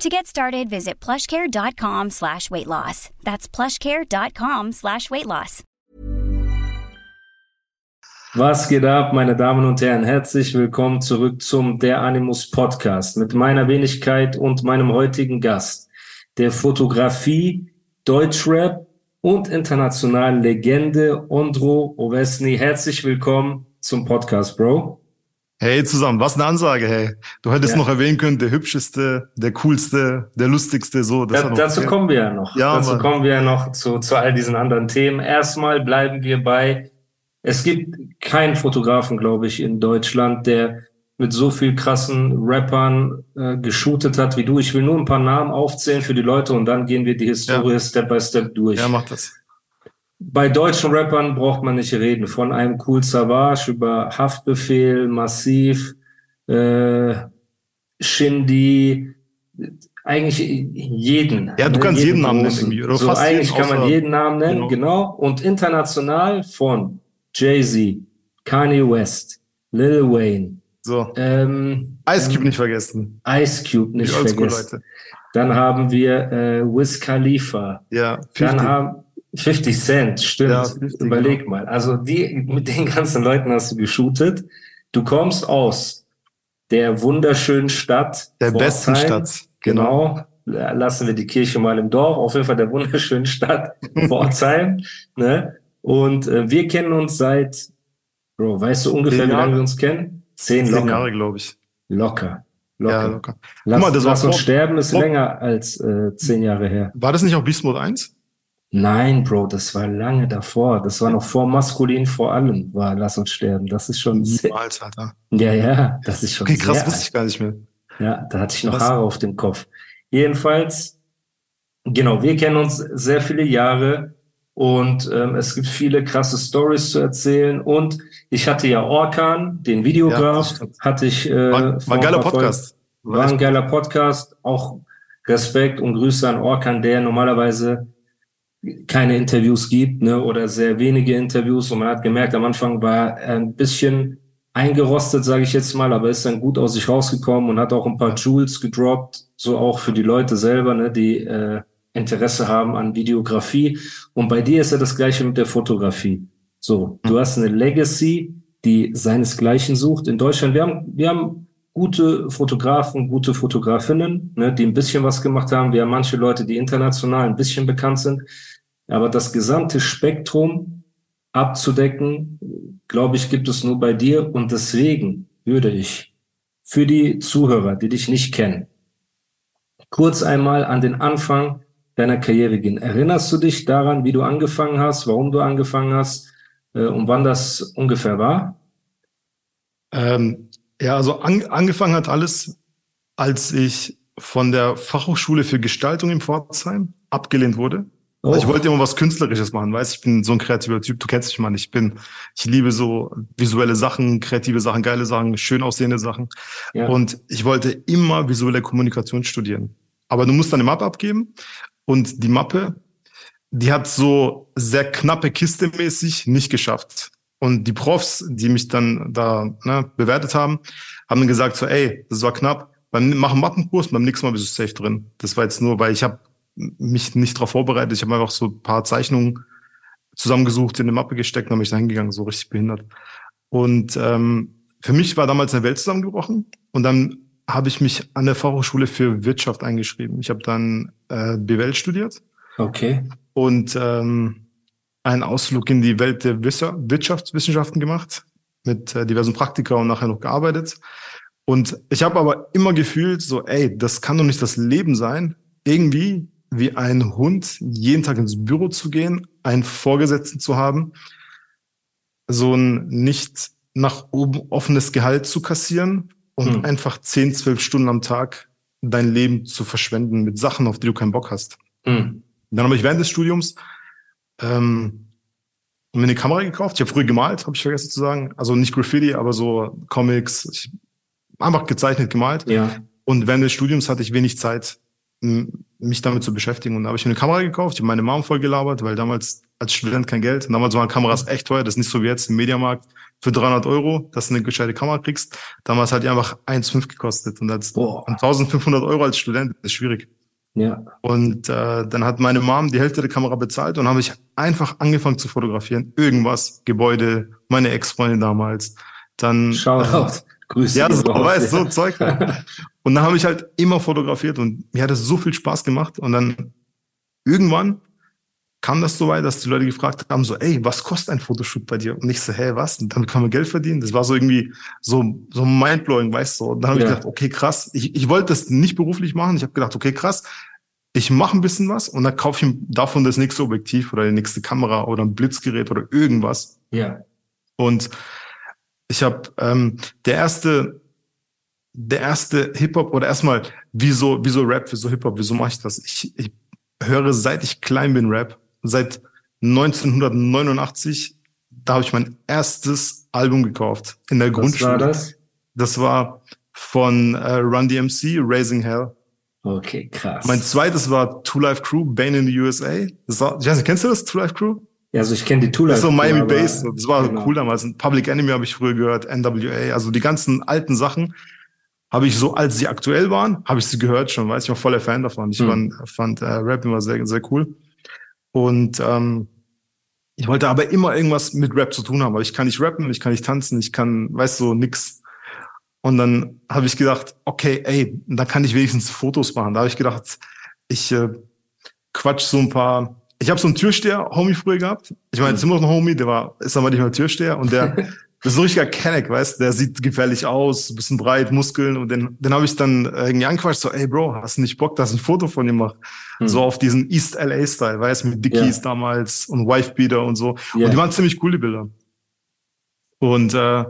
To get started, visit plushcare.com slash weight loss. That's plushcare.com slash weight loss. Was geht ab, meine Damen und Herren? Herzlich willkommen zurück zum Der Animus Podcast mit meiner Wenigkeit und meinem heutigen Gast, der Fotografie, Deutschrap und internationalen Legende Ondro Ovesny. Herzlich willkommen zum Podcast, Bro. Hey zusammen, was eine Ansage, hey. Du hättest ja. noch erwähnen können, der hübscheste, der coolste, der lustigste, so. Ja, dazu kommen wir ja noch. Ja, dazu Mann. kommen wir ja noch zu, zu all diesen anderen Themen. Erstmal bleiben wir bei, es gibt keinen Fotografen, glaube ich, in Deutschland, der mit so viel krassen Rappern äh, geshootet hat wie du. Ich will nur ein paar Namen aufzählen für die Leute und dann gehen wir die Historie ja. Step by Step durch. Ja, mach das bei deutschen Rappern braucht man nicht reden. Von einem Cool Savage über Haftbefehl, Massiv, äh, Shindy, eigentlich jeden. Ja, du ne? kannst jeden, jeden Namen nennen. Oder so eigentlich kann man jeden Namen nennen, genau. genau. Und international von Jay-Z, Kanye West, Lil Wayne. So. Ähm, Ice Cube ähm, nicht vergessen. Ice Cube nicht vergessen. Dann haben wir äh, Wiz Khalifa. Ja, 50. Dann haben 50 Cent, stimmt. Ja, 50, Überleg genau. mal. Also die, mit den ganzen Leuten hast du geshootet. Du kommst aus der wunderschönen Stadt. Der Pforzheim. besten Stadt. Genau. genau. Lassen wir die Kirche mal im Dorf. Auf jeden Fall der wunderschönen Stadt Pforzheim. ne? Und äh, wir kennen uns seit, Bro, weißt du ungefähr, wie lange wir uns kennen? Zehn, Zehn Jahre, glaube ich. Locker. Locker. Ja, locker. Lass, mal, das lass uns sterben ist länger als äh, zehn Jahre her. War das nicht auch Mode 1? Nein, Bro, das war lange davor. Das war noch vor maskulin vor allem, war Lass uns sterben. Das ist schon Niemals, Alter. Ja, ja, das ist schon Okay, krass, wusste ich gar nicht mehr. Ja, da hatte ich noch Was? Haare auf dem Kopf. Jedenfalls, genau, wir kennen uns sehr viele Jahre und ähm, es gibt viele krasse Stories zu erzählen und ich hatte ja Orkan, den Videograf, ja, hatte ich äh, war, war ein geiler Podcast. War ein geiler Podcast, auch Respekt und Grüße an Orkan, der normalerweise keine Interviews gibt ne, oder sehr wenige Interviews. Und man hat gemerkt, am Anfang war er ein bisschen eingerostet, sage ich jetzt mal, aber ist dann gut aus sich rausgekommen und hat auch ein paar Jewels gedroppt, so auch für die Leute selber, ne, die äh, Interesse haben an Videografie. Und bei dir ist ja das gleiche mit der Fotografie. So, du hast eine Legacy, die seinesgleichen sucht. In Deutschland, wir haben, wir haben gute Fotografen, gute Fotografinnen, ne, die ein bisschen was gemacht haben. Wir haben manche Leute, die international ein bisschen bekannt sind. Aber das gesamte Spektrum abzudecken, glaube ich, gibt es nur bei dir. Und deswegen würde ich für die Zuhörer, die dich nicht kennen, kurz einmal an den Anfang deiner Karriere gehen. Erinnerst du dich daran, wie du angefangen hast, warum du angefangen hast äh, und wann das ungefähr war? Ähm, ja, also an, angefangen hat alles, als ich von der Fachhochschule für Gestaltung in Pforzheim abgelehnt wurde. Oh. Ich wollte immer was Künstlerisches machen, weißt ich bin so ein kreativer Typ, du kennst mich mal, ich bin, ich liebe so visuelle Sachen, kreative Sachen, geile Sachen, schön aussehende Sachen. Ja. Und ich wollte immer visuelle Kommunikation studieren. Aber du musst dann eine Mappe abgeben und die Mappe, die hat so sehr knappe Kiste mäßig nicht geschafft. Und die Profs, die mich dann da ne, bewertet haben, haben gesagt so, ey, das war knapp. Beim machen Mappenkurs, beim nächsten Mal bist du safe drin. Das war jetzt nur, weil ich habe mich nicht darauf vorbereitet. Ich habe einfach so ein paar Zeichnungen zusammengesucht, in eine Mappe gesteckt und habe mich da hingegangen, so richtig behindert. Und ähm, für mich war damals eine Welt zusammengebrochen. Und dann habe ich mich an der Fachhochschule für Wirtschaft eingeschrieben. Ich habe dann äh, BWL studiert. Okay. Und ähm, einen Ausflug in die Welt der Wirtschaftswissenschaften gemacht, mit äh, diversen Praktika und nachher noch gearbeitet. Und ich habe aber immer gefühlt, so, ey, das kann doch nicht das Leben sein, irgendwie wie ein Hund jeden Tag ins Büro zu gehen, einen Vorgesetzten zu haben, so ein nicht nach oben offenes Gehalt zu kassieren und hm. einfach 10, 12 Stunden am Tag dein Leben zu verschwenden mit Sachen, auf die du keinen Bock hast. Hm. Dann habe ich während des Studiums ähm, mir eine Kamera gekauft. Ich habe früher gemalt, habe ich vergessen zu sagen. Also nicht Graffiti, aber so Comics. Ich, einfach gezeichnet, gemalt. Ja. Und während des Studiums hatte ich wenig Zeit, mich damit zu beschäftigen. Und da habe ich mir eine Kamera gekauft, ich habe meine Mom voll gelabert, weil damals als Student kein Geld. Und damals waren Kameras echt teuer. Das ist nicht so wie jetzt im Mediamarkt für 300 Euro, dass du eine gescheite Kamera kriegst. Damals hat die einfach 1,5 gekostet. Und als Boah. 1500 Euro als Student ist schwierig. Ja. Und äh, dann hat meine Mom die Hälfte der Kamera bezahlt und habe ich einfach angefangen zu fotografieren. Irgendwas, Gebäude, meine Ex-Freundin damals. Dann Shoutout. Äh, Grüße. Ja, so, weißt, so Zeug. Halt. und dann habe ich halt immer fotografiert und mir hat es so viel Spaß gemacht. Und dann irgendwann kam das so weit, dass die Leute gefragt haben, so, ey, was kostet ein Fotoshoot bei dir? Und ich so, hä, was? Und dann kann man Geld verdienen. Das war so irgendwie so, so mindblowing, weißt du? Und dann habe ja. ich gedacht, okay, krass. Ich, ich wollte das nicht beruflich machen. Ich habe gedacht, okay, krass. Ich mache ein bisschen was und dann kaufe ich davon das nächste Objektiv oder die nächste Kamera oder ein Blitzgerät oder irgendwas. Ja. Und ich habe ähm, der erste, der erste Hip-Hop oder erstmal, wieso, wieso Rap, wieso Hip-Hop, wieso mache ich das? Ich, ich höre, seit ich klein bin, Rap seit 1989. Da habe ich mein erstes Album gekauft in der Was Grundschule. Was war das? Das war von äh, Run DMC, Raising Hell. Okay, krass. Mein zweites war Two Life Crew, Bane in the USA. Das war, weiß kennst du das, Two Life Crew? Ja, also ich kenne die Two Life Crew. Das ist so Miami Bass. Das war genau. cool damals. Public Enemy habe ich früher gehört, NWA. Also die ganzen alten Sachen habe ich so, als sie aktuell waren, habe ich sie gehört schon, weiß ich war voller Fan davon. Ich hm. fand, fand äh, Rap immer sehr, sehr cool. Und ähm, ich wollte aber immer irgendwas mit Rap zu tun haben, weil ich kann nicht rappen, ich kann nicht tanzen, ich kann, weißt du, so, nix. Und dann habe ich gedacht, okay, ey, da kann ich wenigstens Fotos machen. Da habe ich gedacht, ich äh, quatsch so ein paar. Ich habe so einen Türsteher-Homie früher gehabt. Ich meine, jetzt immer noch ein Homie, der war, ist aber nicht mehr Türsteher und der Das ist ein richtiger Kenneck, weißt Der sieht gefährlich aus, bisschen breit, Muskeln. Und den, den habe ich dann irgendwie angequatscht, so, ey Bro, hast du nicht Bock, dass ich ein Foto von dir mache? Hm. So auf diesen East LA-Style, weißt mit Dickies ja. damals und Wifebeater und so. Ja. Und die waren ziemlich cool, die Bilder. Und äh,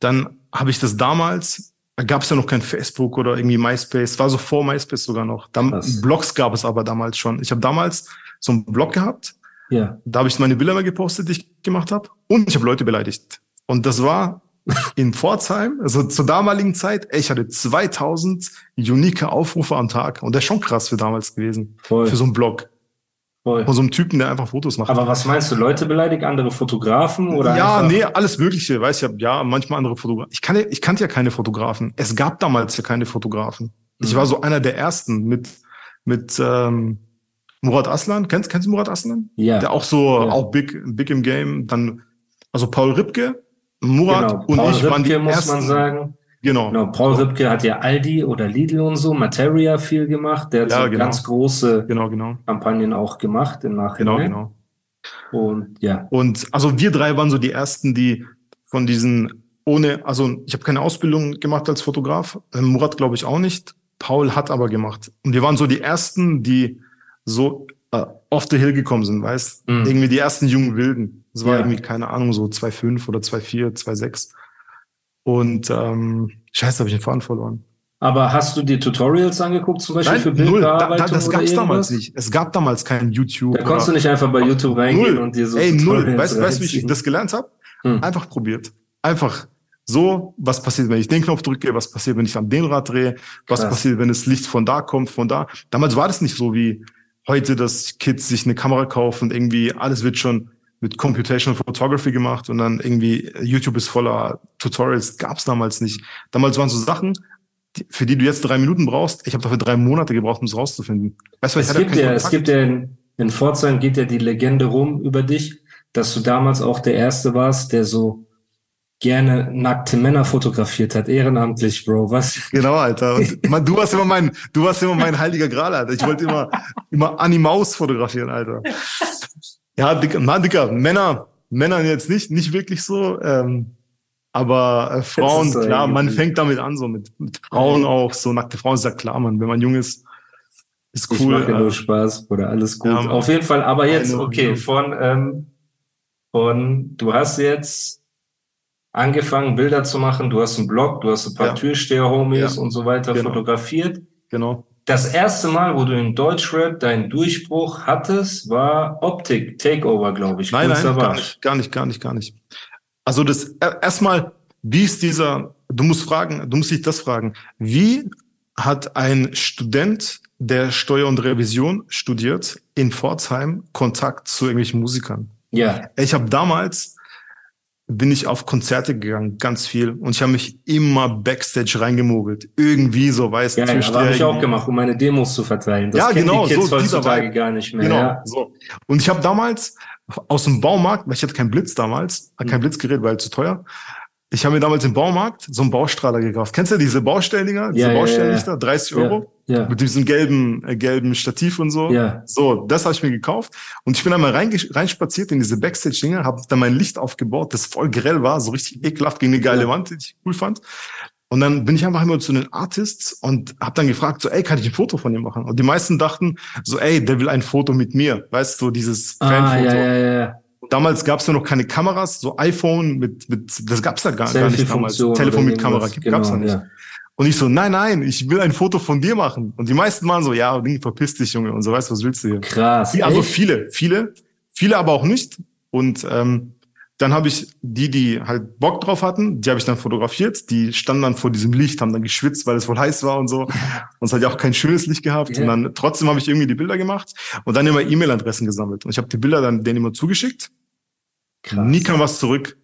dann habe ich das damals, da gab es ja noch kein Facebook oder irgendwie MySpace, war so vor MySpace sogar noch. Dann, Blogs gab es aber damals schon. Ich habe damals so einen Blog gehabt. Ja. Da habe ich meine Bilder mal gepostet, die ich gemacht habe. Und ich habe Leute beleidigt. Und das war in Pforzheim, also zur damaligen Zeit, ey, ich hatte 2000 unique Aufrufe am Tag. Und das ist schon krass für damals gewesen. Voll. Für so einen Blog. Voll. Von so einem Typen, der einfach Fotos macht. Aber was meinst du, Leute beleidigt, andere Fotografen oder? Ja, nee, alles Mögliche. Weiß ich, ja, manchmal andere Fotografen. Ich, kann, ich kannte ja keine Fotografen. Es gab damals ja keine Fotografen. Mhm. Ich war so einer der ersten mit, mit, ähm, Murat Aslan. Kennst, kennst du Murat Aslan? Ja. Der auch so, ja. auch big, big im Game. Dann, also Paul Ripke, Murat genau, und Paul ich Ripke, waren die muss ersten. man sagen. Genau. genau. Paul Ripke hat ja Aldi oder Lidl und so, Materia viel gemacht. Der hat ja, so genau. ganz große genau, genau. Kampagnen auch gemacht im Nachhinein. Genau, genau. Und ja. Und also wir drei waren so die ersten, die von diesen ohne, also ich habe keine Ausbildung gemacht als Fotograf. Ähm, Murat glaube ich auch nicht. Paul hat aber gemacht. Und wir waren so die ersten, die so äh, off the hill gekommen sind, weißt? Mhm. Irgendwie die ersten jungen Wilden. Das war ja. irgendwie, keine Ahnung, so 2,5 oder 2,4, 2,6. Und ähm, scheiße, habe ich den Faden verloren. Aber hast du dir Tutorials angeguckt, zum Beispiel Nein, für Bildbearbeitung? Null. Da, da, das gab es damals nicht. Es gab damals kein YouTube. Da konntest du nicht einfach bei YouTube reingehen null. und dir so Ey, Tutorials null. Weißt du, weißt, wie ich das gelernt habe? Hm. Einfach probiert. Einfach so, was passiert, wenn ich den Knopf drücke, was passiert, wenn ich an den Rad drehe, was Krass. passiert, wenn das Licht von da kommt, von da. Damals war das nicht so wie heute, dass Kids sich eine Kamera kaufen und irgendwie alles wird schon mit Computational Photography gemacht und dann irgendwie YouTube ist voller Tutorials. Gab es damals nicht. Damals waren so Sachen, die, für die du jetzt drei Minuten brauchst. Ich habe dafür drei Monate gebraucht, um es rauszufinden. Weißt du, es gibt ja, es gibt ja in, in Pforzheim geht ja die Legende rum über dich, dass du damals auch der Erste warst, der so gerne nackte Männer fotografiert hat, ehrenamtlich, Bro, was? Genau, Alter. Und man, du warst immer mein, du warst immer mein heiliger Gral, Alter. Ich wollte immer, immer Animaus fotografieren, Alter. Ja, dicker, na, dicker, Männer, Männer jetzt nicht, nicht wirklich so, ähm, aber äh, Frauen, so klar, man fängt damit an, so mit, mit Frauen auch, so nackte Frauen ist ja klar, man, wenn man jung ist, ist cool. Ich mache äh, nur Spaß, oder alles gut. Ja, Auf jeden Fall, aber jetzt, okay, von, ähm, von, du hast jetzt angefangen, Bilder zu machen, du hast einen Blog, du hast ein paar ja. Türsteher-Homies ja. und so weiter genau. fotografiert. Genau. das erste Mal, wo du in Deutschrap deinen Durchbruch hattest, war Optik Takeover, glaube ich. Nein, nein, gar nicht, gar nicht, gar nicht, gar nicht. Also das erstmal, wie ist dieser, du musst fragen, du musst dich das fragen, wie hat ein Student, der Steuer und Revision studiert, in Pforzheim Kontakt zu irgendwelchen Musikern? Ja. Ich habe damals bin ich auf Konzerte gegangen, ganz viel. Und ich habe mich immer Backstage reingemogelt. Irgendwie so, weißt du. Ja, das habe ich auch gemacht, um meine Demos zu verteilen. Das ja, genau. Die Kids so, heutzutage gar nicht mehr. Genau, ja. so. Und ich habe damals aus dem Baumarkt, weil ich hatte keinen Blitz damals, kein mhm. Blitzgerät, weil zu teuer, ich habe mir damals im Baumarkt so einen Baustrahler gekauft. Kennst du diese Baustelldinger? Diese ja, Baustelllichter, ja, ja. 30 Euro? Ja. Mit diesem gelben, äh, gelben Stativ und so. Ja. So, das habe ich mir gekauft. Und ich bin einmal reinspaziert in diese Backstage-Dinger, habe dann mein Licht aufgebaut, das voll grell war, so richtig ekelhaft gegen eine geile ja. Wand, die ich cool fand. Und dann bin ich einfach immer zu den Artists und habe dann gefragt, so, ey, kann ich ein Foto von dir machen? Und die meisten dachten so, ey, der will ein Foto mit mir. Weißt du, so dieses ah, Fanfoto. Ja, ja, ja. Damals gab es ja noch keine Kameras, so iPhone mit, mit das gab's ja gar, gar nicht damals. Telefon mit Kamera genau, gab's ja nicht. Ja. Und ich so, nein, nein, ich will ein Foto von dir machen. Und die meisten waren so, ja, verpiss dich, Junge, und so, weißt du, was willst du hier? Krass. Also echt? viele, viele, viele aber auch nicht. Und ähm, dann habe ich die, die halt Bock drauf hatten, die habe ich dann fotografiert. Die standen dann vor diesem Licht, haben dann geschwitzt, weil es wohl heiß war und so. Und es hat ja auch kein schönes Licht gehabt. Yeah. Und dann trotzdem habe ich irgendwie die Bilder gemacht und dann immer E-Mail-Adressen gesammelt. Und ich habe die Bilder dann denen immer zugeschickt. Krass. Nie kam was zurück.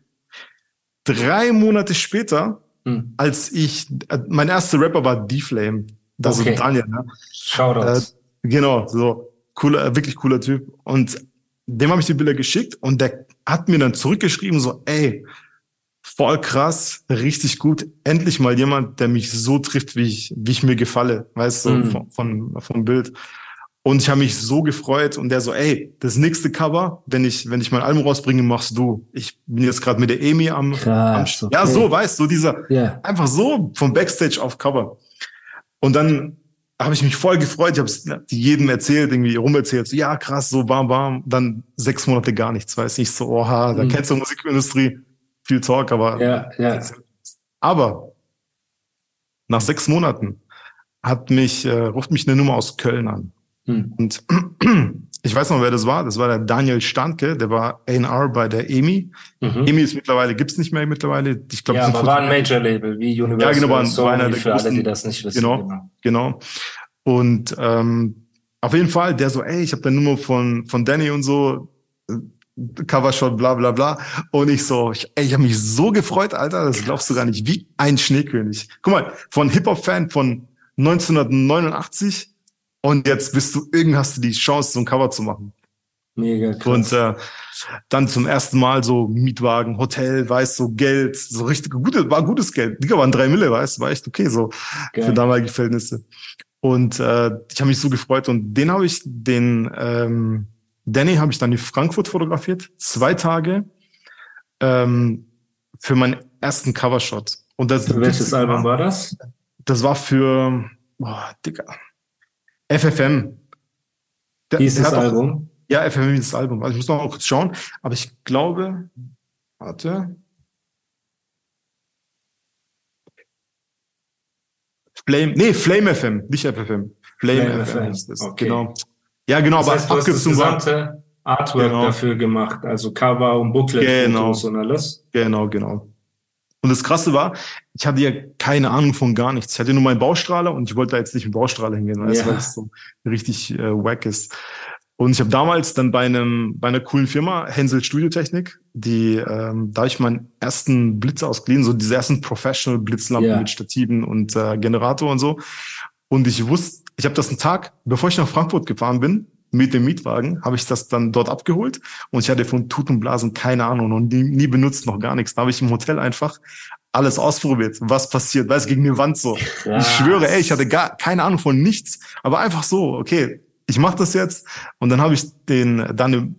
Drei Monate später, hm. als ich, äh, mein erster Rapper war D-Flame. Das okay. ist Daniel, ne? Shoutout. Äh, genau, so cooler, äh, wirklich cooler Typ. Und dem habe ich die Bilder geschickt und der hat mir dann zurückgeschrieben, so, ey, voll krass, richtig gut. Endlich mal jemand, der mich so trifft, wie ich, wie ich mir gefalle, weißt du, mm. von, von, vom Bild. Und ich habe mich so gefreut und der so, ey, das nächste Cover, wenn ich, wenn ich mein Album rausbringe, machst du. Ich bin jetzt gerade mit der Amy am, Krass, am okay. ja, so, weißt du, so dieser, yeah. einfach so vom Backstage auf Cover. Und dann habe ich mich voll gefreut. Ich habe es jedem erzählt, irgendwie rumerzählt. So, ja, krass, so warm, warm. Dann sechs Monate gar nichts, weiß nicht. So, oha, da mhm. kennst du Musikindustrie, viel Talk, aber. Ja, ja. Aber nach sechs Monaten hat mich, äh, ruft mich eine Nummer aus Köln an. Mhm. Und ich weiß noch, wer das war. Das war der Daniel Standke, der war A&R bei der EMI. Mhm. EMI ist mittlerweile, gibt's nicht mehr mittlerweile. Ich glaube, ja, aber war ein Major-Label, wie Universal. Ja, genau, war, Sony, war einer der für großen, alle, die das nicht wissen. Genau, genau. genau. Und ähm, auf jeden Fall, der so, ey, ich habe der Nummer von, von Danny und so, äh, Covershot, bla bla bla. Und ich so, ich, ey, ich habe mich so gefreut, Alter, das glaubst du gar nicht, wie ein Schneekönig. Guck mal, von Hip-Hop-Fan von 1989 und jetzt bist du, irgend hast du die Chance, so ein Cover zu machen. Mega krass. Und äh, dann zum ersten Mal so Mietwagen, Hotel, weißt so Geld, so richtig gutes, war gutes Geld. Digga, waren drei Mille, weißt war echt okay so Geil. für damalige Verhältnisse. Und äh, ich habe mich so gefreut und den habe ich, den ähm, Danny habe ich dann in Frankfurt fotografiert, zwei Tage ähm, für meinen ersten Covershot. Und das, für welches Album war das? Das war für, boah, Digga, FFM. Der, Hieß das Album? Auch, ja, FFM ist das Album. Also ich muss noch mal kurz schauen, aber ich glaube, warte. Flame, nee, Flame FM, nicht FFM. Flame, Flame FM ist das. Okay. Genau. Ja, genau, das heißt, aber abgekürzt war. Artwork genau. dafür gemacht, also Cover und Booklet genau. und alles. Genau, genau. Und das Krasse war, ich hatte ja keine Ahnung von gar nichts. Ich hatte nur meinen Baustrahler und ich wollte da jetzt nicht mit Baustrahler hingehen, weil ja. es so richtig äh, wack ist. Und ich habe damals dann bei einem bei einer coolen Firma Hensel Studiotechnik, die ähm, da ich meinen ersten Blitz ausgeliehen, so diese ersten Professional Blitzlampen ja. mit Stativen und äh, Generator und so. Und ich wusste, ich habe das einen Tag, bevor ich nach Frankfurt gefahren bin, mit dem Mietwagen habe ich das dann dort abgeholt und ich hatte von Tut und Blasen keine Ahnung und nie, nie benutzt, noch gar nichts. Da habe ich im Hotel einfach alles ausprobiert, was passiert, weiß gegen die Wand so. Krass. Ich schwöre, ey, ich hatte gar keine Ahnung von nichts, aber einfach so, okay, ich mache das jetzt und dann habe ich den dann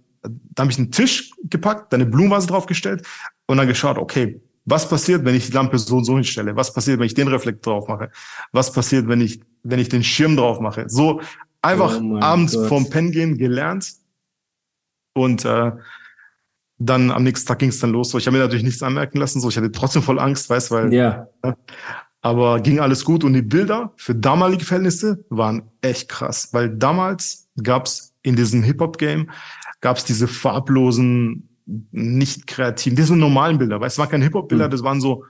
da habe ich einen Tisch gepackt, dann eine Blumenvase draufgestellt und dann geschaut, okay, was passiert, wenn ich die Lampe so und so hinstelle? Was passiert, wenn ich den Reflektor drauf mache? Was passiert, wenn ich wenn ich den Schirm drauf mache? So Einfach oh abends Gott. vorm Pen gehen gelernt. Und äh, dann am nächsten Tag ging es dann los. So, ich habe mir natürlich nichts anmerken lassen. So, ich hatte trotzdem voll Angst, weißt, weil. Ja. Äh, Aber ging alles gut und die Bilder für damalige Verhältnisse waren echt krass, weil damals gab's in diesem Hip-Hop-Game gab's diese farblosen, nicht kreativen, diese normalen Bilder. Weißt, es waren keine Hip-Hop-Bilder, mhm. das waren so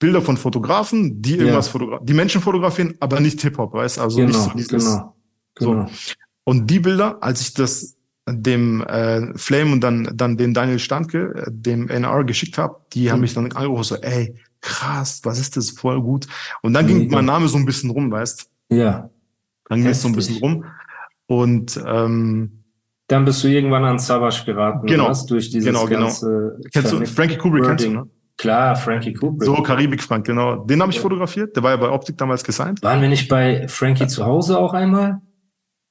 Bilder von Fotografen, die irgendwas ja. fotografieren, die Menschen fotografieren, aber nicht Hip-Hop, weißt also genau, nicht so dieses, genau, genau. So. Und die Bilder, als ich das dem äh, Flame und dann dann den Daniel Standke, äh, dem NR geschickt habe, die mhm. haben mich dann angerufen so, ey, krass, was ist das, voll gut. Und dann ging mein Name so ein bisschen rum, weißt? Ja. Dann ging es so ein bisschen rum. Und ähm, dann bist du irgendwann an Savage geraten, genau, was? durch dieses genau, genau. ganze. Kennst du Frankie Kubrick kennst du, ne? Klar, Frankie Kubrick. So Karibik Frank, genau. Den habe ich ja. fotografiert. Der war ja bei Optik damals gesigned. Waren wir nicht bei Frankie zu Hause auch einmal?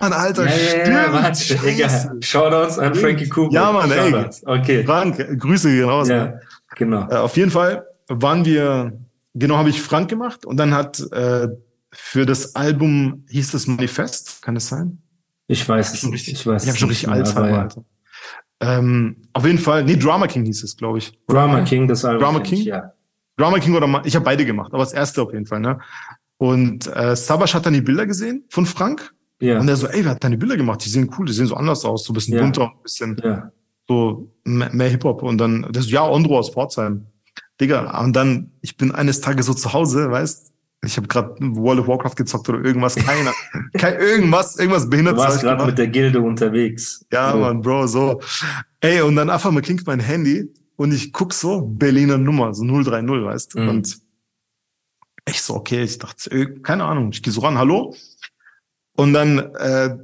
Mann, Alter, ja, stimmt. Ja, warte, egal. Shoutouts an Frankie Cooper. Ja, Mann, ey. Okay. Frank, Grüße gehen raus. Ja, genau. Äh, auf jeden Fall waren wir, genau habe ich Frank gemacht und dann hat äh, für das Album, hieß es Manifest, kann es sein? Ich weiß es nicht. Ich, weiß ich habe schon richtig Alzheimer, ja. Alter. Ähm, auf jeden Fall, nee, Drama King hieß es, glaube ich. Drama King, das Album. Drama King? Ich, ja. Drama King oder ich habe beide gemacht, aber das erste auf jeden Fall, ne? Und äh, Sabash hat dann die Bilder gesehen von Frank ja. Und er so, ey, wer hat deine Bilder gemacht? Die sehen cool, die sehen so anders aus, so ein bisschen ja. bunter, ein bisschen ja. so mehr Hip-Hop. Und dann, das ja, Ondro aus Pforzheim. Digga, und dann, ich bin eines Tages so zu Hause, weißt ich habe gerade World of Warcraft gezockt oder irgendwas, keiner, kein irgendwas, irgendwas behindert. Du warst gerade mit der Gilde unterwegs. Ja, so. Mann, Bro, so. Ey, und dann einfach mal klingt mein Handy und ich guck so, Berliner Nummer, so 030, weißt du. Mhm. Und ich so, okay, ich dachte, keine Ahnung, ich gehe so ran, hallo? Und dann äh,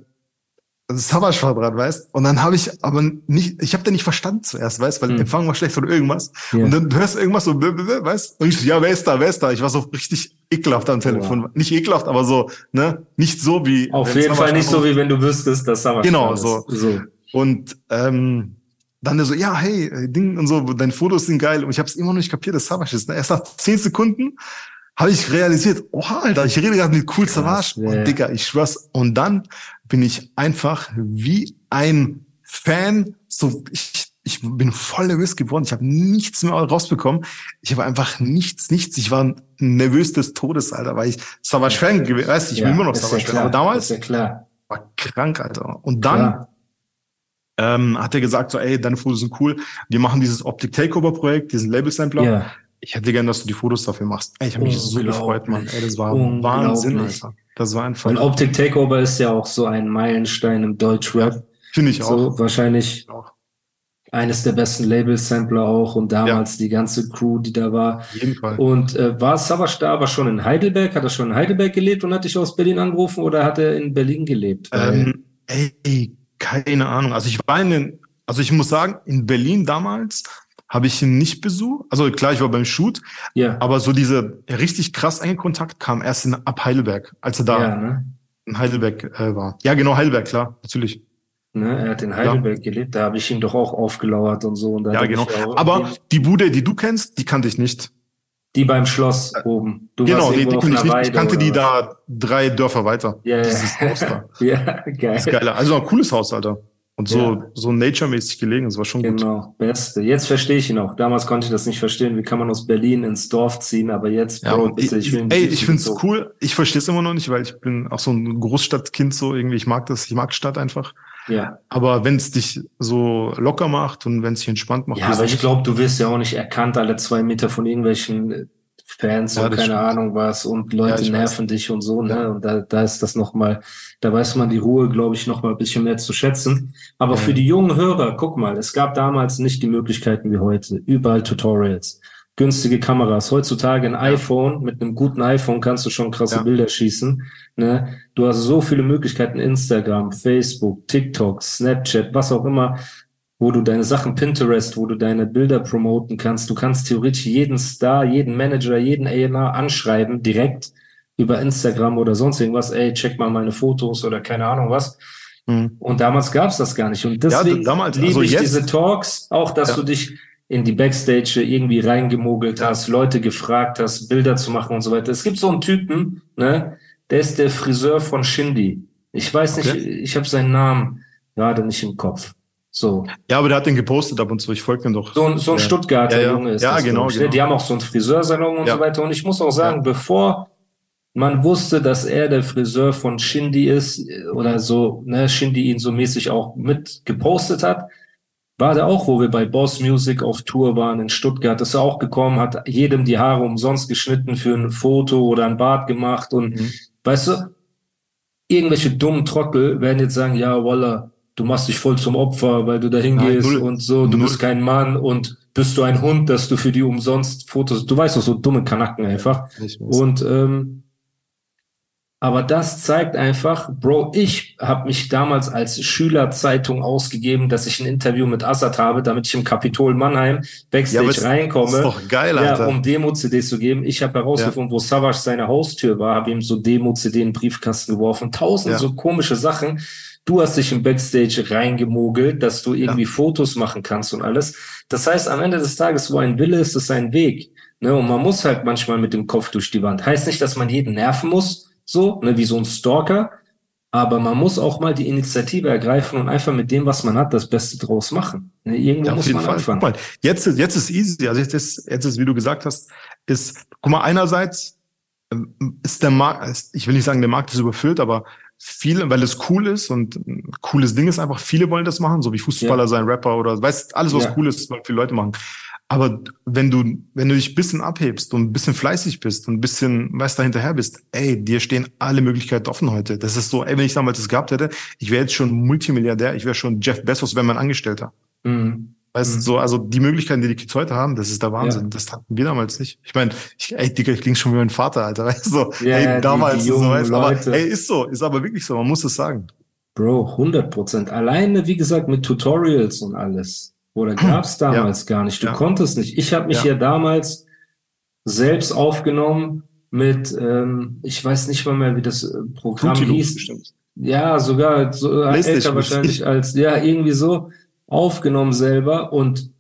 Savage war dran, weißt Und dann habe ich aber nicht, ich habe den nicht verstanden zuerst, weißt weil mhm. Empfang war schlecht oder irgendwas. Ja. Und dann du hörst irgendwas so, weißt Und ich so, ja, wer ist da, wer ist da? Ich war so richtig ekelhaft am Telefon. Wow. Nicht ekelhaft, aber so, ne? Nicht so wie. Auf jeden Fall nicht so, wie wenn du wüsstest, dass Savage Genau, so. so. Und ähm, dann so, ja, hey, Ding und so, deine Fotos sind geil. Und ich habe es immer noch nicht kapiert, dass Savage ist. Ne? Erst nach zehn Sekunden habe ich realisiert, oh Alter, ich rede gerade mit Cool Savage. Und Digga, ich schwör's. Und dann bin ich einfach wie ein Fan, so ich, ich bin voll nervös geworden. Ich habe nichts mehr rausbekommen. Ich habe einfach nichts, nichts. Ich war nervös des Todes, Alter, weil ich Savage Fan gewesen, weißt ich ja, bin immer noch Savage Fan. Aber damals war krank, Alter. Und dann ähm, hat er gesagt, so, ey, deine Fotos sind cool. Wir machen dieses Optic Takeover Projekt, diesen Label Sampler. Ja. Ich hätte gern, dass du die Fotos dafür machst. Ey, ich habe mich so gefreut, Mann. Ey, das war Wahnsinn, Alter. Das war einfach. Und Optic Takeover ist ja auch so ein Meilenstein im Deutschrap. Finde ich auch. So wahrscheinlich auch. eines der besten Label-Sampler auch und damals ja. die ganze Crew, die da war. Auf jeden Fall. Und äh, war Savage da aber schon in Heidelberg? Hat er schon in Heidelberg gelebt und hat dich aus Berlin angerufen oder hat er in Berlin gelebt? Ähm, ey, keine Ahnung. Also ich war in den, also ich muss sagen, in Berlin damals habe ich ihn nicht besucht. Also klar, ich war beim Shoot, ja. aber so diese richtig krass enge Kontakt kam erst in, ab Heidelberg, als er da ja, ne? in Heidelberg äh, war. Ja, genau, Heidelberg, klar, natürlich. Ne, er hat in Heidelberg ja. gelebt, da habe ich ihn doch auch aufgelauert und so. Und ja, genau. Aber die Bude, die du kennst, die kannte ich nicht. Die beim Schloss oben. Du genau, die, die kannte ich nicht. ich kannte die da drei Dörfer weiter. Ja, Dieses Haus da. ja, geil. Das ist geil. Also ein cooles Haus, Alter. Und so, ja. so nature-mäßig gelegen, das war schon genau. gut. Genau, beste. Jetzt verstehe ich ihn auch. Damals konnte ich das nicht verstehen. Wie kann man aus Berlin ins Dorf ziehen? Aber jetzt, ja, Bro, bitte, ich will Ey, ich finde es cool. Ich verstehe es immer noch nicht, weil ich bin auch so ein Großstadtkind so irgendwie. Ich mag das, ich mag Stadt einfach. Ja. Aber wenn es dich so locker macht und wenn es dich entspannt macht. Ja, aber ich glaube, du wirst ja auch nicht erkannt alle zwei Meter von irgendwelchen Fans Ja, und keine stimmt. Ahnung was und Leute Ja, nerven dich und so, ne? Und da, da ist das nochmal, da weiß man die Ruhe, glaube ich, nochmal ein bisschen mehr zu schätzen. Aber für die jungen Hörer, guck mal, es gab damals nicht die Möglichkeiten wie heute. Überall Tutorials, günstige Kameras. Heutzutage ein iPhone, mit einem guten iPhone kannst du schon krasse. Bilder schießen. Ne? Du hast so viele Möglichkeiten, Instagram, Facebook, TikTok, Snapchat, was auch immer wo du deine Sachen Pinterest, wo du deine Bilder promoten kannst. Du kannst theoretisch jeden Star, jeden Manager, jeden A&R anschreiben, direkt über Instagram oder sonst irgendwas. Ey, check mal meine Fotos oder keine Ahnung was. Mhm. Und damals gab's das gar nicht. Und Ja, deswegen damals, liebe also ich jetzt- diese Talks, auch dass Ja. du dich in die Backstage irgendwie reingemogelt hast, Leute gefragt hast, Bilder zu machen und so weiter. Es gibt so einen Typen, ne, der ist der Friseur von Shindy. Ich weiß nicht, Okay. ich habe seinen Namen gerade nicht im Kopf. So, Ja, aber der hat den gepostet ab und zu. Ich folge dem doch. so ein, so ein Ja. Stuttgarter Ja. Junge ist Ja, das, genau, ne? genau. Die haben auch so einen Friseursalon und so weiter. Und ich muss auch sagen, bevor man wusste, dass er der Friseur von Shindy ist äh, oder so, ne, Shindy ihn so mäßig auch mit gepostet hat, war der auch, wo wir bei Boss Music auf Tour waren in Stuttgart, ist er auch gekommen, hat jedem die Haare umsonst geschnitten für ein Foto oder ein Bart gemacht und Mhm. weißt du, irgendwelche dummen Trottel werden jetzt sagen, ja, Walla, du machst dich voll zum Opfer, weil du da hingehst und so, du Null. bist kein Mann und bist du ein Hund, dass du für die umsonst Fotos, du weißt doch, so dumme Kanacken einfach. Und ähm, aber das zeigt einfach, Bro, ich habe mich damals als Schülerzeitung ausgegeben, dass ich ein Interview mit Assad habe, damit ich im Kapitol Mannheim Ja, Backstage es- reinkomme. ist doch geil, Alter. Ja, um Demo-CDs zu geben. Ich habe herausgefunden, wo Savage seine Haustür war, habe ihm so Demo-CD in den Briefkasten geworfen. Tausend Ja. so komische Sachen. Du hast dich im Backstage reingemogelt, dass du irgendwie Fotos machen kannst und alles. Das heißt, am Ende des Tages, wo ein Wille ist, ist ein Weg. Ne? Und man muss halt manchmal mit dem Kopf durch die Wand. Heißt nicht, dass man jeden nerven muss, so, ne, wie so ein Stalker. Aber man muss auch mal die Initiative ergreifen und einfach mit dem, was man hat, das Beste draus machen. Ne? Irgendwo Ja, muss man Fall. anfangen. Guck mal, jetzt, ist- jetzt ist easy. Also jetzt ist, jetzt ist, wie du gesagt hast, ist, guck mal, einerseits ähm, ist der Markt, ich will nicht sagen, der Markt ist überfüllt, aber viele, weil es cool ist und ein cooles Ding ist einfach, viele wollen das machen, so wie Fußballer Ja. sein, Rapper oder weißt, alles was Ja. cool ist, wollen viele Leute machen. Aber wenn du, wenn du dich ein bisschen abhebst und ein bisschen fleißig bist und ein bisschen, weißt, da hinterher bist, ey, dir stehen alle Möglichkeiten offen heute. Das ist so, ey, wenn ich damals das gehabt hätte, ich wäre jetzt schon Multimilliardär, ich wäre schon Jeff Bezos, wäre mein Angestellter. Mhm. Weißt Mhm. so, also die Möglichkeiten, die die Kids heute haben, das ist der Wahnsinn. Ja. Das hatten wir damals nicht. Ich meine, ich, ey, Digga, ich klinge schon wie mein Vater, Alter. Weißt du, so, Ja, ey, die- damals die und so, weißt, du, aber ey, ist so, ist aber wirklich so, man muss es sagen. Bro, 100 Prozent. Alleine, wie gesagt, mit Tutorials und alles. Oder gab's damals gar nicht. Du Ja. konntest nicht. Ich habe mich Ja. ja damals selbst aufgenommen mit, ähm, ich weiß nicht mal mehr, wie das äh, Programm Loops hieß. bestimmt. Ja, sogar so äh, älter wahrscheinlich als, ja, irgendwie so aufgenommen selber. Und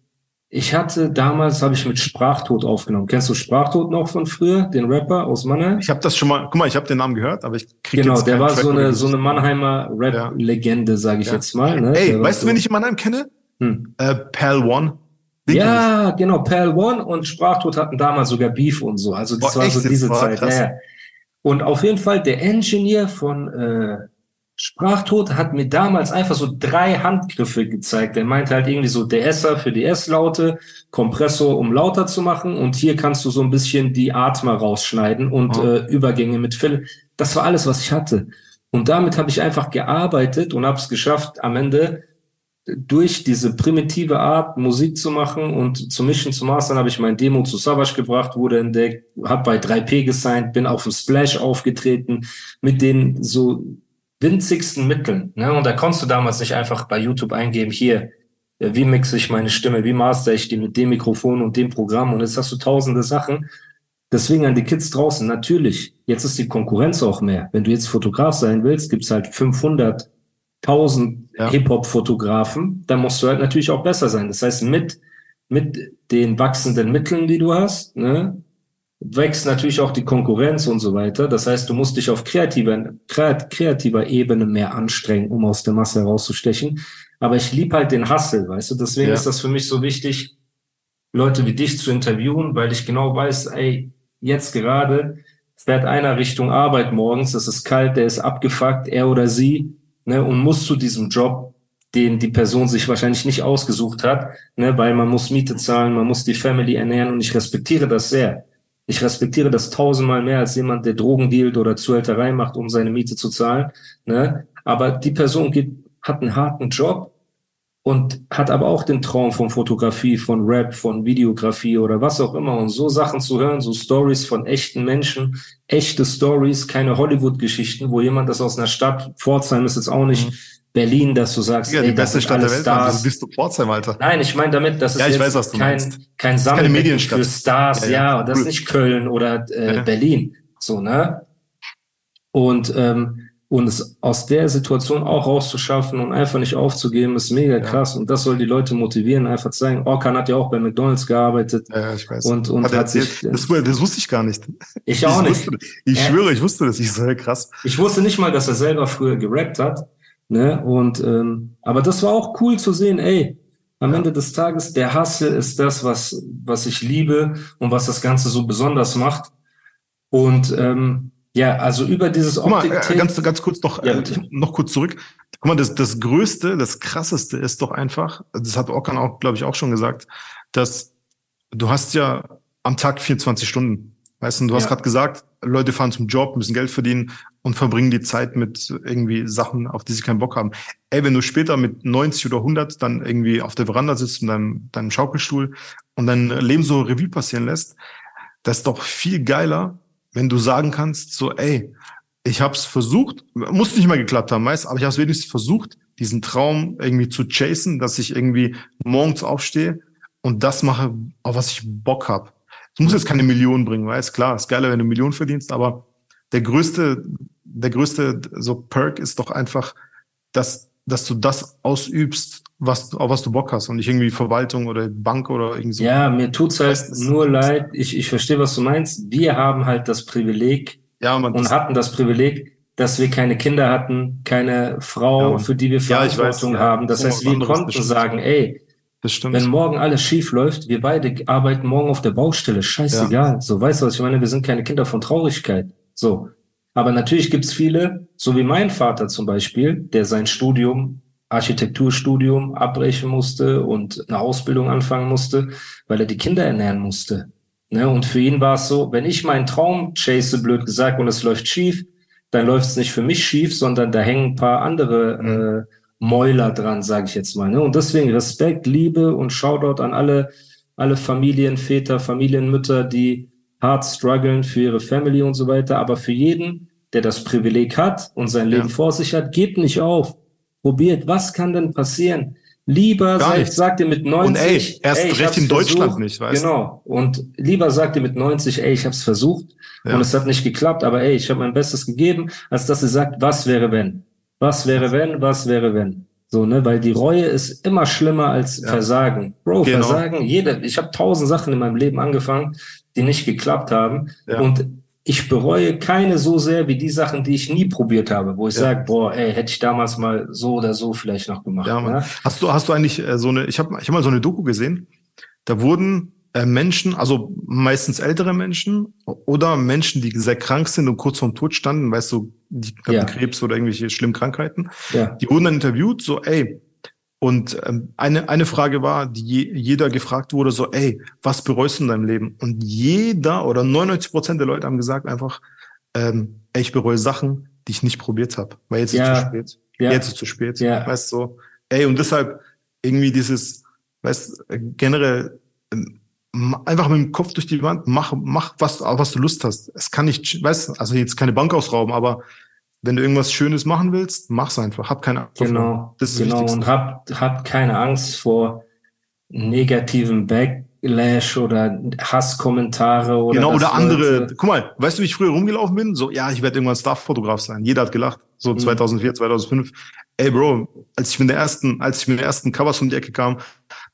ich hatte damals, habe ich mit Sprachtod aufgenommen. Kennst du Sprachtod noch von früher, den Rapper aus Mannheim? Ich habe das schon mal, guck mal, ich habe den Namen gehört, aber ich krieg Genau, jetzt der war Track so eine, so eine Mannheimer Rap-Legende, sage ich Ja. jetzt mal. Ne? Ey, Der weißt so, du, wen ich in Mannheim kenne? Hm. Äh, Pal One. Kenn Ja, genau. Pal One und Sprachtod hatten damals sogar Beef und so. Also das Boah, war echt so diese Zeit. ja. Und auf jeden Fall der Engineer von äh, Sprachtod hat mir damals einfach so drei Handgriffe gezeigt. Er meinte halt irgendwie so DSer für die S-Laute, Kompressor, um lauter zu machen und hier kannst du so ein bisschen die Atmer rausschneiden und Oh. äh, Übergänge mit Fill. Das war alles, was ich hatte. Und damit habe ich einfach gearbeitet und habe es geschafft, am Ende durch diese primitive Art, Musik zu machen und zu mischen, zu mastern, habe ich mein Demo zu Savage gebracht, wurde entdeckt, habe bei 3P gesigned, bin auf dem Splash aufgetreten mit den so winzigsten Mitteln. Ne? Und da konntest du damals nicht einfach bei YouTube eingeben, hier, äh, wie mixe ich meine Stimme, wie master ich die mit dem Mikrofon und dem Programm und jetzt hast du tausende Sachen. Deswegen an die Kids draußen, natürlich, jetzt ist die Konkurrenz auch mehr. Wenn du jetzt Fotograf sein willst, gibt's halt 500 1000 Ja. Hip-Hop-Fotografen, dann musst du halt natürlich auch besser sein. Das heißt, mit, mit den wachsenden Mitteln, die du hast, ne, wächst natürlich auch die Konkurrenz und so weiter. Das heißt, du musst dich auf kreativer, kreat- kreativer Ebene mehr anstrengen, um aus der Masse herauszustechen. Aber ich lieb halt den Hustle, weißt du? Deswegen Ja. ist das für mich so wichtig, Leute wie dich zu interviewen, weil ich genau weiß, ey, jetzt gerade fährt einer Richtung Arbeit morgens, es ist kalt, der ist abgefuckt, er oder sie, ne, und muss zu diesem Job den die Person sich wahrscheinlich nicht ausgesucht hat, ne, weil man muss Miete zahlen, man muss die Family ernähren und ich respektiere das sehr. Ich respektiere das tausendmal mehr als jemand, der Drogen dealt oder Zuhälterei macht, um seine Miete zu zahlen. Ne? Aber die Person geht, hat einen harten Job und hat aber auch den Traum von Fotografie, von Rap, von Videografie oder was auch immer. Und so Sachen zu hören, so Stories von echten Menschen, echte Stories, keine Hollywood-Geschichten, wo jemand das aus einer Stadt, Pforzheim ist jetzt auch nicht, mhm Berlin, dass du sagst, ja, die ey, beste Stadt der Welt, Stars. Also bist du Pforzheim, Alter. Nein, ich meine damit, das ist ja, ich weiß, was du kein, meinst. kein Sammelbecken für Stars, ja, ja. ja, und das ist nicht Köln oder äh, ja. Berlin, so, ne? Und, ähm, und es aus der Situation auch rauszuschaffen und einfach nicht aufzugeben, ist mega krass. Und das soll die Leute motivieren, einfach zu sagen, Orkan hat ja auch bei McDonalds gearbeitet. Ja, ich weiß. Und, und hat, hat sich, das, das, wusste ich gar nicht. Ich auch ich nicht. Wusste, ich schwöre, ich wusste das. Ich so, krass. Ich wusste nicht mal, dass er selber früher gerappt hat. Ne? Und ähm, aber das war auch cool zu sehen, ey, am Ende des Tages, der Hassel ist das, was, was ich liebe und was das Ganze so besonders macht. Und ähm, ja, also über dieses Guck mal, äh, ganz, ganz kurz noch, ja, äh, noch kurz zurück. Guck mal, das, das Größte, das Krasseste ist doch einfach, das hat Okan auch, glaube ich, auch schon gesagt, dass du hast ja am Tag 24 Stunden. Weißt du, du hast ja. gerade gesagt, Leute fahren zum Job, müssen Geld verdienen und verbringen die Zeit mit irgendwie Sachen, auf die sie keinen Bock haben. Ey, wenn du später mit 90 oder 100 dann irgendwie auf der Veranda sitzt in deinem, deinem Schaukelstuhl und dein Leben so Revue passieren lässt, das ist doch viel geiler, wenn du sagen kannst, so, ey, ich habe es versucht, muss nicht mal geklappt haben, meist, aber ich habe es wenigstens versucht, diesen Traum irgendwie zu chasen, dass ich irgendwie morgens aufstehe und das mache, auf was ich Bock hab. Es muss jetzt keine Millionen bringen, weißt klar, ist geiler, wenn du Millionen verdienst, aber der größte, der größte so Perk ist doch einfach, dass, dass du das ausübst, was, auf was du Bock hast und nicht irgendwie Verwaltung oder Bank oder irgendwie so. Ja, mir tut's halt nur leid. Ich, ich verstehe, was du meinst. Wir haben halt das Privileg ja, man, und hatten das Privileg, dass wir keine Kinder hatten, keine Frau, ja, für die wir Verantwortung ja, weiß, haben. Das heißt, wir konnten sagen, ey, wenn morgen alles schief läuft, wir beide arbeiten morgen auf der Baustelle, scheißegal. So, weißt du, was ich meine? Wir sind keine Kinder von Traurigkeit. So. Aber natürlich gibt's viele, so wie mein Vater zum Beispiel, der sein Studium, Architekturstudium abbrechen musste und eine Ausbildung anfangen musste, weil er die Kinder ernähren musste. Ne? Und für ihn war es so, wenn ich meinen Traum chase, blöd gesagt, und es läuft schief, dann läuft es nicht für mich schief, sondern da hängen ein paar andere äh, Mäuler dran, sage ich jetzt mal. Ne? Und deswegen Respekt, Liebe und Shoutout an alle, alle Familienväter, Familienmütter, die hart strugglen für ihre Family und so weiter. Aber für jeden, der das Privileg hat und sein Leben ja. vor sich hat, gebt nicht auf. Probiert. Was kann denn passieren? Lieber sagt, sagt ihr mit 90. Und ey, erst ey, recht in Deutschland versucht. nicht, weißt du? Genau. Und lieber sagt ihr mit 90, ey, ich habe es versucht ja. und es hat nicht geklappt, aber ey, ich habe mein Bestes gegeben, als dass ihr sagt, was wäre wenn? Was wäre wenn? Was wäre wenn? So, ne, weil die Reue ist immer schlimmer als ja. Versagen. Bro, genau. Versagen, jeder, ich habe tausend Sachen in meinem Leben angefangen, die nicht geklappt haben. Ja. Und ich bereue keine so sehr wie die Sachen, die ich nie probiert habe, wo ich ja. sage, boah, ey, hätte ich damals mal so oder so vielleicht noch gemacht. Ja, ne? Hast du, hast du eigentlich äh, so eine, ich habe ich hab mal so eine Doku gesehen, da wurden äh, Menschen, also meistens ältere Menschen oder Menschen, die sehr krank sind und kurz vorm Tod standen, weißt du, die hatten ja. Krebs oder irgendwelche schlimmen Krankheiten, ja. die wurden dann interviewt, so, ey, und ähm, eine, eine Frage war, die jeder gefragt wurde, so, ey, was bereust du in deinem Leben? Und jeder oder 99 Prozent der Leute haben gesagt einfach, ähm, ey, ich bereue Sachen, die ich nicht probiert habe, weil jetzt ja. ist es zu spät. Ja. Jetzt ist es zu spät. Ja. Weißt du, so, ey, und deshalb irgendwie dieses, weißt generell ähm, einfach mit dem Kopf durch die Wand, mach, mach was, was du Lust hast. Es kann nicht, weißt also jetzt keine Bank ausrauben, aber wenn du irgendwas Schönes machen willst, mach's einfach. Hab keine Angst. Genau. Das ist genau. Und hab, hab keine Angst vor negativen Backlash oder Hasskommentare oder. Genau, oder andere. Leute Guck mal, weißt du, wie ich früher rumgelaufen bin? So, ja, ich werde irgendwann Starfotograf sein. Jeder hat gelacht. So mhm. 2004, 2005. Ey, Bro, als ich mit der ersten, als ich mit den ersten Covers um die Ecke kam,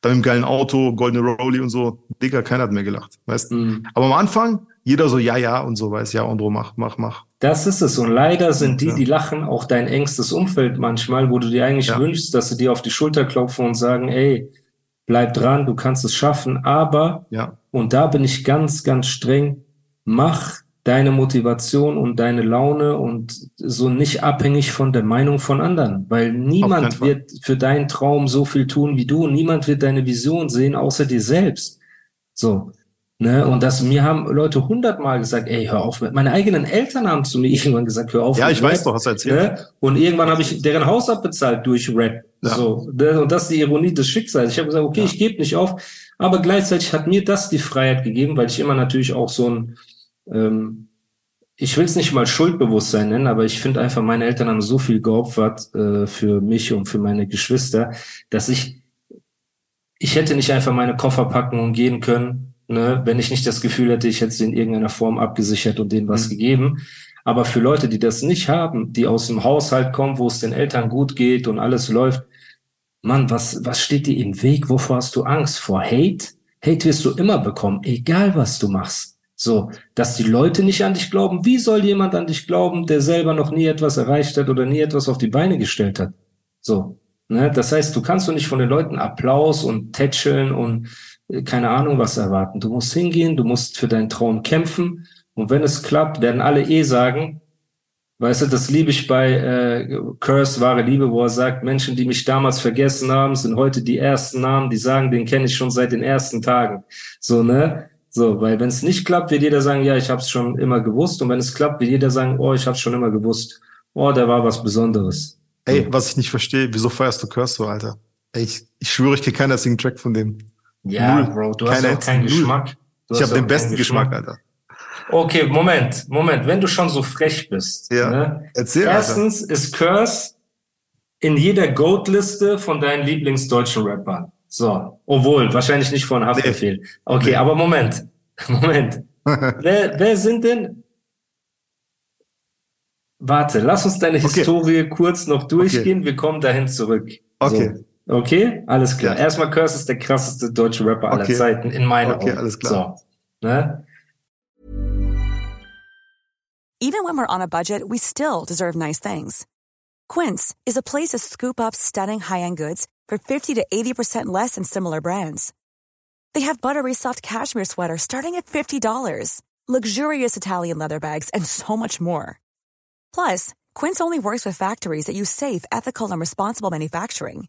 da mit dem geilen Auto, goldene Rolli und so, Digga, keiner hat mehr gelacht. Weißt du? Mhm. Aber am Anfang, jeder so, ja, ja und so, weiß ja, Andro, mach, mach, mach. Das ist es. Und leider sind die, die lachen, auch dein engstes Umfeld manchmal, wo du dir eigentlich ja. wünschst, dass sie dir auf die Schulter klopfen und sagen, ey, bleib dran, du kannst es schaffen. Aber, ja. und da bin ich ganz, ganz streng, mach deine Motivation und deine Laune und so nicht abhängig von der Meinung von anderen, weil niemand wird für deinen Traum so viel tun wie du. Niemand wird deine Vision sehen, außer dir selbst. So. Ne? Und das, mir haben Leute hundertmal gesagt, ey, hör auf. Meine eigenen Eltern haben zu mir irgendwann gesagt, hör auf. Ja, ich weiß doch, was erzählt. Ne? Und irgendwann habe ich deren Haus abbezahlt durch Rap. Ja. So. Ne? Und das ist die Ironie des Schicksals. Ich habe gesagt, okay, ja. ich gebe nicht auf. Aber gleichzeitig hat mir das die Freiheit gegeben, weil ich immer natürlich auch so ein ähm, ich will es nicht mal Schuldbewusstsein nennen, aber ich finde einfach, meine Eltern haben so viel geopfert äh, für mich und für meine Geschwister, dass ich, ich hätte nicht einfach meine Koffer packen und gehen können, ne, wenn ich nicht das Gefühl hätte, ich hätte sie in irgendeiner Form abgesichert und denen was mhm. gegeben. Aber für Leute, die das nicht haben, die aus dem Haushalt kommen, wo es den Eltern gut geht und alles läuft, Mann, was, was steht dir im Weg? Wovor hast du Angst? Vor Hate? Hate wirst du immer bekommen, egal was du machst. So, dass die Leute nicht an dich glauben. Wie soll jemand an dich glauben, der selber noch nie etwas erreicht hat oder nie etwas auf die Beine gestellt hat? So, ne? Das heißt, du kannst doch nicht von den Leuten Applaus und Tätscheln und keine Ahnung was erwarten. Du musst hingehen, du musst für deinen Traum kämpfen. Und wenn es klappt, werden alle eh sagen, weißt du, das liebe ich bei äh, Curse, wahre Liebe, wo er sagt, Menschen, die mich damals vergessen haben, sind heute die ersten Namen, die sagen, den kenne ich schon seit den ersten Tagen. So, ne? So, weil wenn es nicht klappt, wird jeder sagen, ja, ich habe es schon immer gewusst. Und wenn es klappt, wird jeder sagen, oh, ich habe schon immer gewusst. Oh, der war was Besonderes. Ey, was ich nicht verstehe, wieso feierst du Curse so, Alter? Ey, ich, ich schwöre, ich krieg keinen einzigen Track von dem. Ja, Null. Bro, du hast auch keinen Null. Geschmack. Du ich habe den besten Geschmack, Geschmack, Alter. Okay, Moment, Moment. Wenn du schon so frech bist. Ja. Ne? Erzähl, Erstens Alter. ist Curse in jeder Goat-Liste von deinen Lieblingsdeutschen Rappern. So, obwohl, wahrscheinlich nicht von Haftbefehl. Nee. Okay, nee. aber Moment, Moment. wer, wer sind denn? Warte, lass uns deine okay. Historie kurz noch durchgehen. Okay. Wir kommen dahin zurück. Okay. So. Okay, alles klar. Ja. Erstmal Curse ist der krasseste deutsche Rapper aller okay. Zeiten in meiner Okay, Augen. alles klar. So. Ne? Even when we're on a budget, we still deserve nice things. Quince is a place to scoop up stunning high-end goods for 50 to 80% less than similar brands. They have buttery soft cashmere sweaters starting at $50, luxurious Italian leather bags, and so much more. Plus, Quince only works with factories that use safe, ethical, and responsible manufacturing.